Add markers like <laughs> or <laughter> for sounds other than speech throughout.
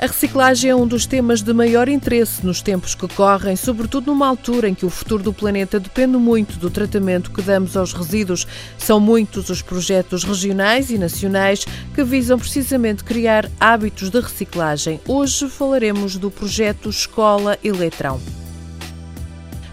A reciclagem é um dos temas de maior interesse nos tempos que correm, sobretudo numa altura em que o futuro do planeta depende muito do tratamento que damos aos resíduos. São muitos os projetos regionais e nacionais que visam precisamente criar hábitos de reciclagem. Hoje falaremos do projeto Escola Eletrão.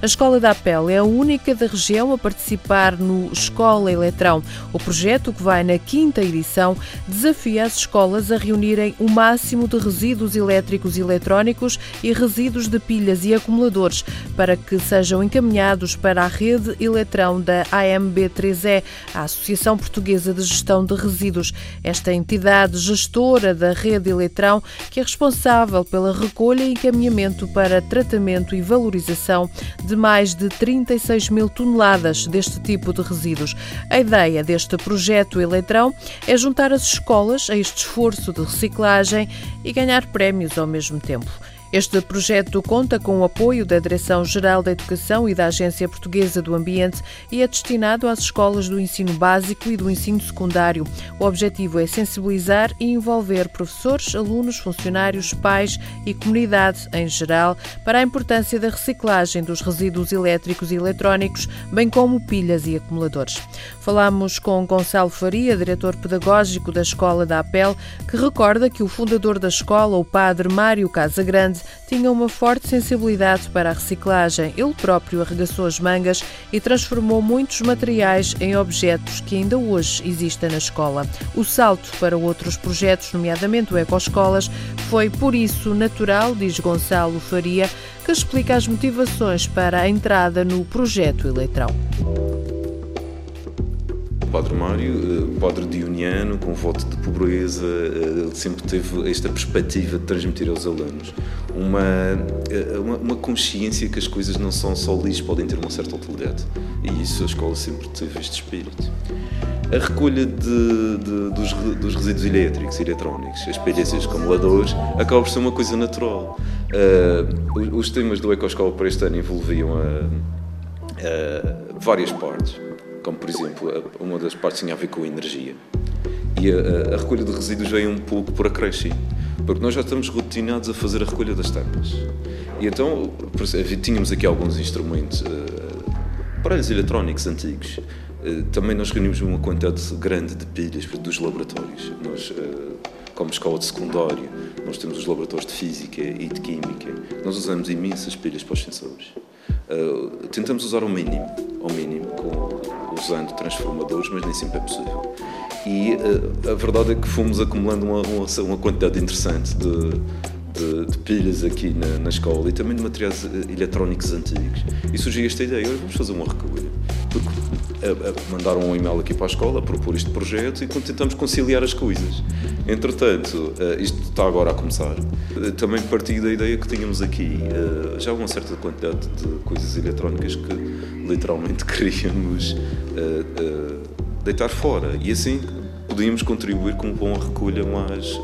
A Escola da Apel é a única da região a participar no Escola Eletrão. O projeto, que vai na quinta edição, desafia as escolas a reunirem o máximo de resíduos elétricos e eletrónicos e resíduos de pilhas e acumuladores para que sejam encaminhados para a rede Eletrão da AMB3E, a Associação Portuguesa de Gestão de Resíduos. Esta entidade gestora da rede Eletrão, que é responsável pela recolha e encaminhamento para tratamento e valorização de de mais de 36 mil toneladas deste tipo de resíduos. A ideia deste projeto Eletrão é juntar as escolas a este esforço de reciclagem e ganhar prémios ao mesmo tempo. Este projeto conta com o apoio da Direção-Geral da Educação e da Agência Portuguesa do Ambiente e é destinado às escolas do ensino básico e do ensino secundário. O objetivo é sensibilizar e envolver professores, alunos, funcionários, pais e comunidade em geral para a importância da reciclagem dos resíduos elétricos e eletrónicos, bem como pilhas e acumuladores. Falamos com Gonçalo Faria, diretor pedagógico da Escola da APEL, que recorda que o fundador da escola, o padre Mário Casagrande, tinha uma forte sensibilidade para a reciclagem. Ele próprio arregaçou as mangas e transformou muitos materiais em objetos que ainda hoje existem na escola. O salto para outros projetos, nomeadamente o Ecoescolas, foi por isso natural, diz Gonçalo Faria, que explica as motivações para a entrada no projeto Eletrão. Padre Mário, eh, padre dioniano, com voto de pobreza, eh, ele sempre teve esta perspectiva de transmitir aos alunos uma, eh, uma, uma, consciência que as coisas não são só lixo, podem ter uma certa utilidade. E isso a escola sempre teve este espírito. A recolha de, de, dos, dos, resíduos elétricos e eletrónicos, as pilhas e os acumuladores, acaba por ser uma coisa natural. Uh, os temas do Ecoscola para este ano envolviam várias partes como por exemplo, uma das partes tinha a ver com energia. E a, a recolha de resíduos veio um pouco por acréscimo, porque nós já estamos rotinados a fazer a recolha das tampas. E então tínhamos aqui alguns instrumentos, uh, aparelhos eletrónicos antigos. Uh, também nós reunimos uma quantidade grande de pilhas dos laboratórios. Nós, uh, como escola de secundário, nós temos os laboratórios de física e de química. Nós usamos imensas pilhas para os sensores. Uh, tentamos usar o mínimo, ao mínimo, com usando transformadores, mas nem sempre é possível. E uh, a verdade é que fomos acumulando uma, uma, uma quantidade interessante de, de, de, pilhas aqui na, na, escola e também de materiais eh, eletrónicos antigos. E surgiu esta ideia: vamos fazer uma recolha. Porque mandaram um e-mail aqui para a escola propor este projeto e tentamos conciliar as coisas. Entretanto, uh, isto está agora a começar. Uh, também parti da ideia que tínhamos aqui uh, já uma certa quantidade de coisas eletrónicas que literalmente <laughs> queríamos deitar fora e assim podíamos contribuir com uma recolha mais,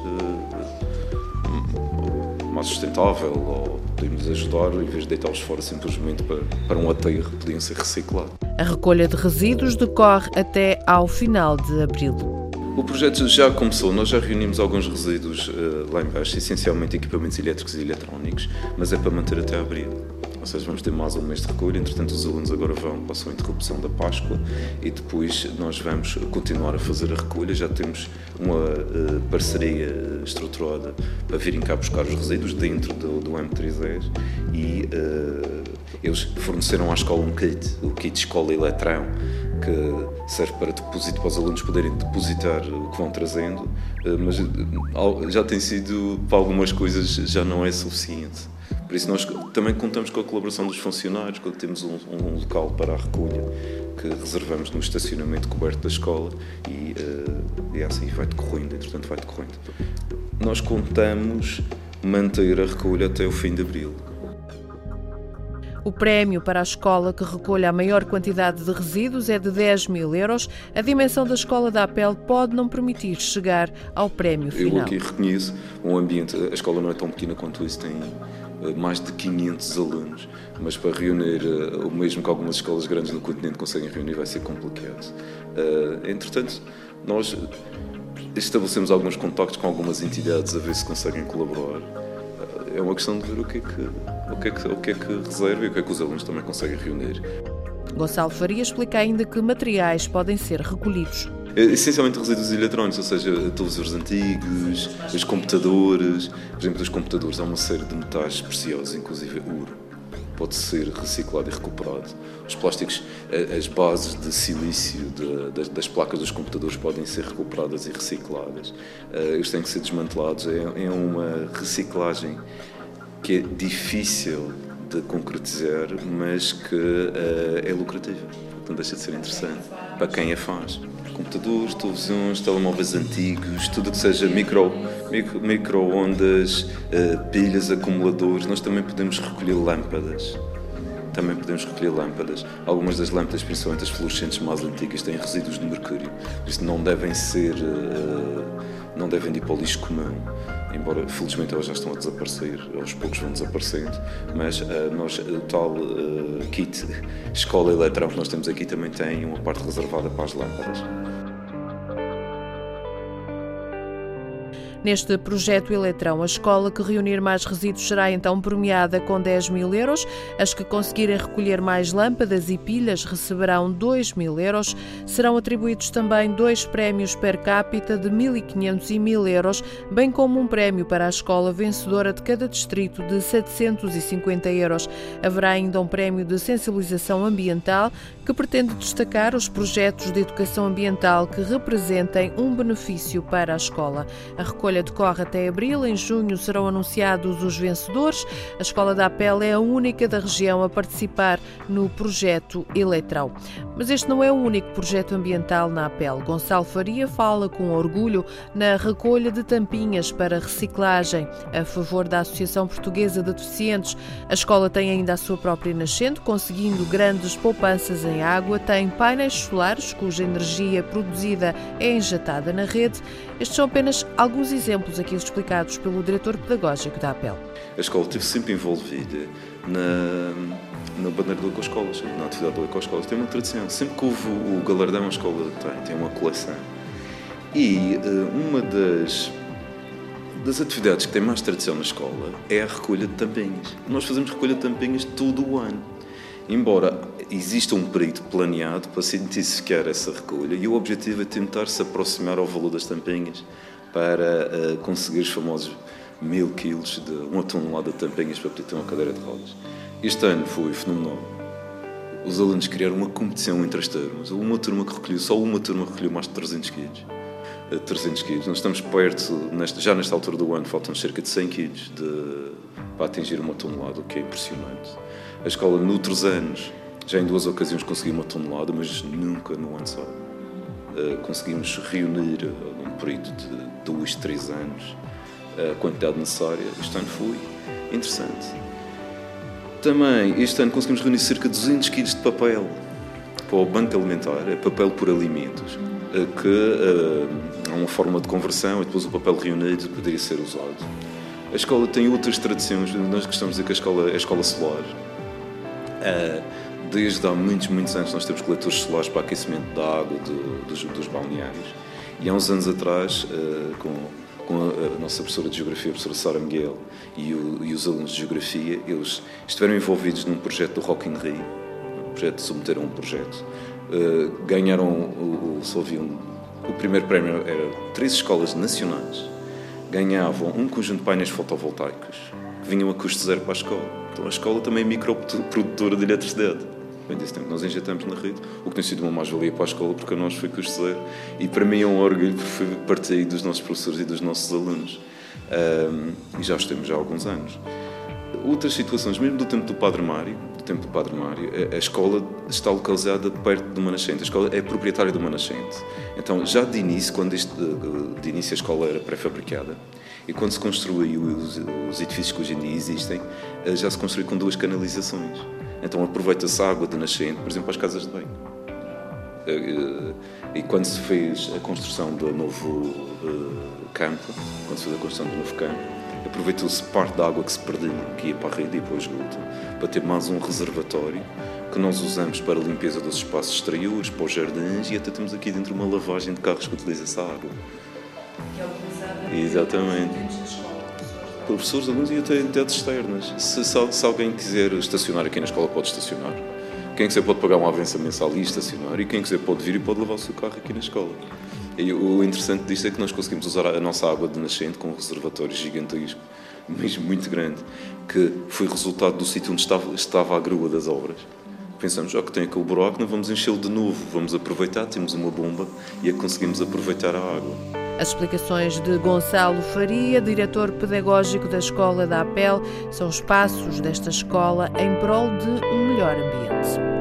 mais sustentável podíamos ajudar em vez de deitá-los fora simplesmente para, para um aterro, podiam ser reciclados. A recolha de resíduos decorre até ao final de abril. O projeto já começou, nós já reunimos alguns resíduos uh, lá embaixo, essencialmente equipamentos elétricos e eletrónicos, mas é para manter até abril. Ou seja, vamos ter mais um mês de recolha, entretanto os alunos agora vão, passam a interrupção da Páscoa e depois nós vamos continuar a fazer a recolha. Já temos uma uh, parceria estruturada para virem cá buscar os resíduos dentro do, do M310 e uh, eles forneceram à escola um kit, o kit Escola Eletrão, que serve para depósito para os alunos poderem depositar o que vão trazendo, eh, mas já tem sido, para algumas coisas, já não é suficiente. Por isso nós também contamos com a colaboração dos funcionários, quando temos um, um local para a recolha que reservamos no estacionamento coberto da escola e, uh, e assim vai decorrendo, entretanto vai decorrendo. Nós contamos manter a recolha até o fim de abril. O prémio para a escola que recolha a maior quantidade de resíduos é de 10 mil euros. A dimensão da escola da APEL pode não permitir chegar ao prémio final. Eu aqui reconheço um ambiente, a escola não é tão pequena quanto isso, tem mais de 500 alunos, mas para reunir eh, o mesmo que algumas escolas grandes no continente conseguem reunir vai ser complicado. Eh, entretanto, nós estabelecemos alguns contactos com algumas entidades a ver se conseguem colaborar. É uma questão de ver o que é que, o que, é que, o que, é que reserva e o que é que os alunos também conseguem reunir. Gonçalo Faria explica ainda que materiais podem ser recolhidos. É, essencialmente resíduos eletrónicos, ou seja, televisores antigos, os computadores. Por exemplo, dos computadores há uma série de metais preciosos, inclusive ouro pode ser reciclado e recuperado. Os plásticos, as bases de silício de, das placas dos computadores podem ser recuperadas e recicladas. Eh, eles têm que ser desmantelados. É, é uma reciclagem que é difícil de concretizar, mas que uh, é lucrativa. Então deixa de ser interessante para quem a faz computadores, televisões, telemóveis antigos, tudo que seja micro, micro, micro-ondas, uh, pilhas, acumuladores. Nós também podemos recolher lâmpadas. Também podemos recolher lâmpadas. Algumas das lâmpadas, principalmente as fluorescentes mais antigas, têm resíduos de mercúrio. Por isso não devem ser. Uh, não devem ir para o lixo comum embora felizmente elas já estão a desaparecer, aos poucos vão desaparecendo, mas uh, nós, o tal uh, kit escola eletrão que nós temos aqui também tem uma parte reservada para as lâmpadas. Neste projeto Eletrão, a escola que reunir mais resíduos será então premiada com 10 mil euros. As que conseguirem recolher mais lâmpadas e pilhas receberão 2 mil euros. Serão atribuídos também dois prémios per capita de 1.500 e 1.000 euros, bem como um prémio para a escola vencedora de cada distrito de 750 euros. Haverá ainda um prémio de sensibilização ambiental que pretende destacar os projetos de educação ambiental que representem um benefício para a escola. A recolha escolha decorre até abril. Em junho serão anunciados os vencedores. A Escola da Apel é a única da região a participar no projeto Eletrão. Mas este não é o único projeto ambiental na Apel. Gonçalo Faria fala com orgulho na recolha de tampinhas para reciclagem a favor da Associação Portuguesa de Deficientes. A escola tem ainda a sua própria nascente, conseguindo grandes poupanças em água, tem painéis solares cuja energia produzida é injetada na rede. Estes são apenas alguns exemplos aqui explicados pelo diretor pedagógico da APEL. A escola esteve sempre envolvida na, na bandeira do Ecoescolas, na atividade do Ecoescolas. Tem uma tradição. Sempre que houve o galardão, a escola tem, tem uma coleção. E uh, uma das, das atividades que tem mais tradição na escola é a recolha de tampinhas. Nós fazemos recolha de tampinhas todo o ano. Embora exista um período planeado para se intensificar essa recolha, e o objetivo é tentar se aproximar ao valor das tampinhas para uh, conseguir os famosos mil quilos de uma tonelada de tampinhas para poder ter uma cadeira de rodas. Este ano foi fenomenal. Os alunos criaram uma competição entre as turmas. Uma turma que recolheu, só uma turma recolheu mais de 300 quilos. 300 eh, quilos. Nós estamos perto, já nesta altura do ano, faltam cerca de 100 quilos de, para atingir uma tonelada, o que é impressionante. A escola, noutros anos, já em duas ocasiões conseguiu uma tonelada, mas nunca no ano só. Uh, conseguimos reunir, num período de dois, três anos a quantidade necessária. Este ano foi interessante. Também, este ano conseguimos reunir cerca de 200 kg de papel para o Banco Alimentar, é papel por alimentos, eh, que é uma forma de conversão e depois o papel reunido poderia ser usado. A escola tem outras tradições, nós gostamos de dizer que a escola é a escola solar. Uh, desde há muitos, muitos anos nós temos coletores solares para aquecimento da água de, dos, dos balneários. E há uns anos atrás, uh, com, com a, nossa professora de Geografia, a professora Sara Miguel, e, o, e, os alunos de Geografia, eles estiveram envolvidos num projeto do Rock in Rio, um projeto, submeteram um projeto, uh, ganharam o, o, o primeiro prémio era três escolas nacionais, ganhavam um conjunto de painéis fotovoltaicos que vinham a custo zero para a escola. Então a escola também é microprodutora de eletricidade bem desse tempo. Nós injetamos na rede, o que tem sido uma mais-valia para a escola, porque a nós foi custo zero. E para mim é um orgulho, porque foi partir dos nossos professores e dos nossos alunos. Um, e já os temos há alguns anos. Outras situações, mesmo do tempo do Padre Mário, do tempo do Padre Mário, a, a escola está localizada perto de uma nascente. A escola é proprietária de uma nascente. Então, já de início, quando este, de início a escola era pré-fabricada, e quando se construiu os, os edifícios que hoje em dia existem, eh, já se construiu com duas canalizações Então aproveita-se a água de nascente, por exemplo, para as casas de banho. Eh, eh, E quando se fez a construção do novo campo, quando se fez a construção do novo campo, aproveitou-se parte da água que se perdia, que ia para a rede e para o esgoto, para ter mais um reservatório que nós usamos para a limpeza dos espaços exteriores, para os jardins e até temos aqui dentro uma lavagem de carros que utiliza essa água. Exatamente. Professores, alunos e até entidades externas. Se, se, se alguém quiser estacionar aqui na escola, pode estacionar. Quem quiser pode pagar uma avança mensal e estacionar, e quem quiser pode vir e pode levar o seu carro aqui na escola. E o interessante disto é que nós conseguimos usar a nossa água de nascente com um reservatório gigantesco, <laughs> mesmo muito grande, que foi resultado do sítio onde estava, estava a grua das obras. Pensamos, já que tem aquele buraco, não vamos enchê-lo de novo, vamos aproveitar, temos uma bomba e a conseguimos aproveitar a água. As explicações de Gonçalo Faria, diretor pedagógico da Escola da APEL, são os passos desta escola em prol de um melhor ambiente.